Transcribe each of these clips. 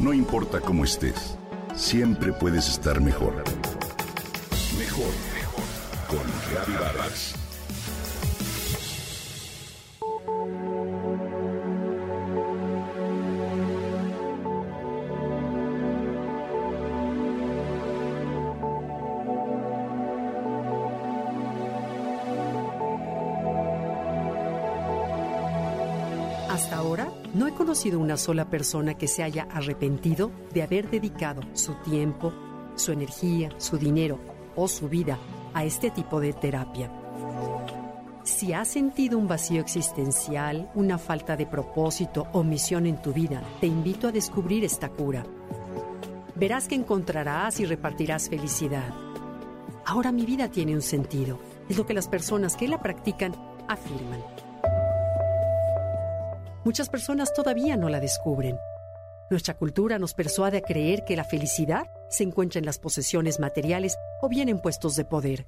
No importa cómo estés, siempre puedes estar mejor. Mejor, mejor. Con Reavivadas. Hasta ahora, no he conocido una sola persona que se haya arrepentido de haber dedicado su tiempo, su energía, su dinero o su vida a este tipo de terapia. Si has sentido un vacío existencial, una falta de propósito o misión en tu vida, te invito a descubrir esta cura. Verás que encontrarás y repartirás felicidad. Ahora mi vida tiene un sentido, es lo que las personas que la practican afirman. Muchas personas todavía no la descubren. Nuestra cultura nos persuade a creer que la felicidad se encuentra en las posesiones materiales o bien en puestos de poder.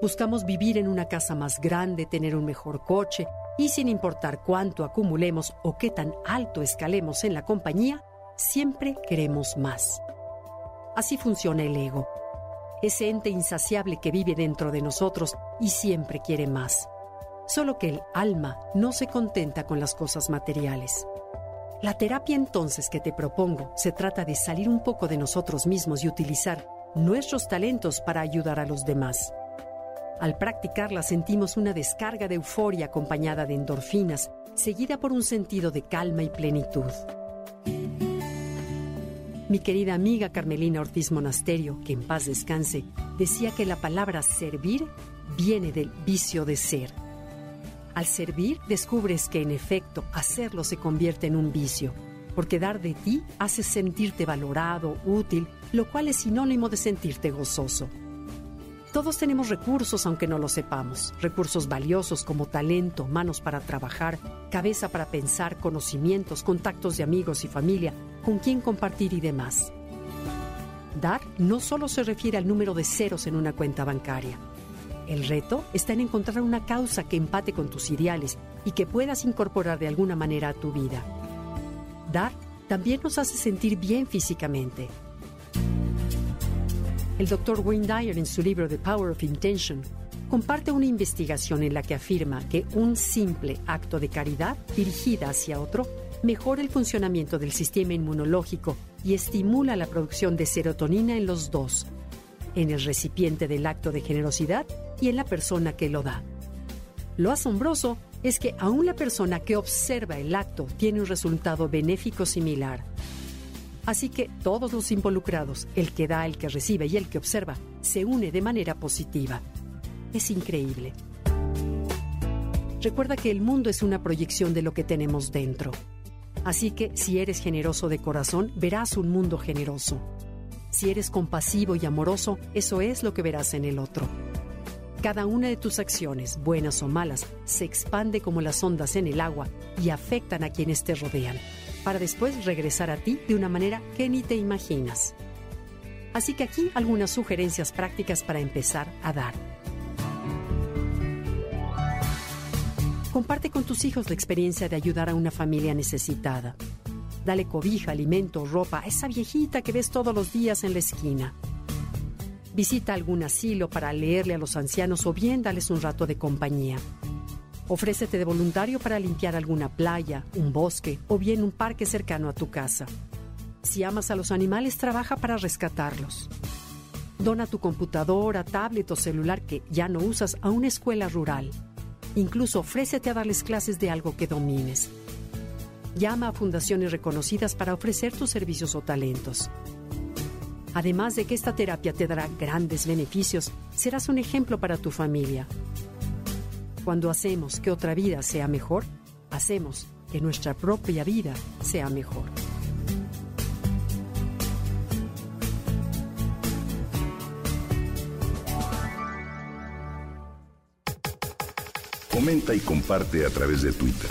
Buscamos vivir en una casa más grande, tener un mejor coche y sin importar cuánto acumulemos o qué tan alto escalemos en la compañía, siempre queremos más. Así funciona el ego, ese ente insaciable que vive dentro de nosotros y siempre quiere más. Solo que el alma no se contenta con las cosas materiales. La terapia entonces que te propongo se trata de salir un poco de nosotros mismos y utilizar nuestros talentos para ayudar a los demás. Al practicarla sentimos una descarga de euforia acompañada de endorfinas, seguida por un sentido de calma y plenitud. Mi querida amiga Carmelina Ortiz Monasterio, que en paz descanse, decía que la palabra servir viene del vicio de ser. Al servir, descubres que en efecto hacerlo se convierte en un vicio, porque dar de ti hace sentirte valorado, útil, lo cual es sinónimo de sentirte gozoso. Todos tenemos recursos aunque no lo sepamos, recursos valiosos como talento, manos para trabajar, cabeza para pensar, conocimientos, contactos de amigos y familia, con quien compartir y demás. Dar no solo se refiere al número de ceros en una cuenta bancaria, el reto está en encontrar una causa que empate con tus ideales y que puedas incorporar de alguna manera a tu vida. Dar también nos hace sentir bien físicamente. El Dr. Wayne Dyer en su libro The Power of Intention comparte una investigación en la que afirma que un simple acto de caridad dirigida hacia otro mejora el funcionamiento del sistema inmunológico y estimula la producción de serotonina en los dos, en el recipiente del acto de generosidad y en la persona que lo da. Lo asombroso es que aún la persona que observa el acto tiene un resultado benéfico similar. Así que todos los involucrados, el que da, el que recibe y el que observa, se une de manera positiva. Es increíble. Recuerda que el mundo es una proyección de lo que tenemos dentro. Así que si eres generoso de corazón, verás un mundo generoso. Si eres compasivo y amoroso, eso es lo que verás en el otro. Cada una de tus acciones, buenas o malas, se expande como las ondas en el agua y afectan a quienes te rodean, para después regresar a ti de una manera que ni te imaginas. Así que aquí algunas sugerencias prácticas para empezar a dar. Comparte con tus hijos la experiencia de ayudar a una familia necesitada. Dale cobija, alimento, ropa a esa viejita que ves todos los días en la esquina. Visita algún asilo para leerle a los ancianos o bien dales un rato de compañía. Ofrécete de voluntario para limpiar alguna playa, un bosque o bien un parque cercano a tu casa. Si amas a los animales, trabaja para rescatarlos. Dona tu computadora, tablet o celular que ya no usas a una escuela rural. Incluso ofrécete a darles clases de algo que domines. Llama a fundaciones reconocidas para ofrecer tus servicios o talentos. Además de que esta terapia te dará grandes beneficios, serás un ejemplo para tu familia. Cuando hacemos que otra vida sea mejor, hacemos que nuestra propia vida sea mejor. Comenta y comparte a través de Twitter.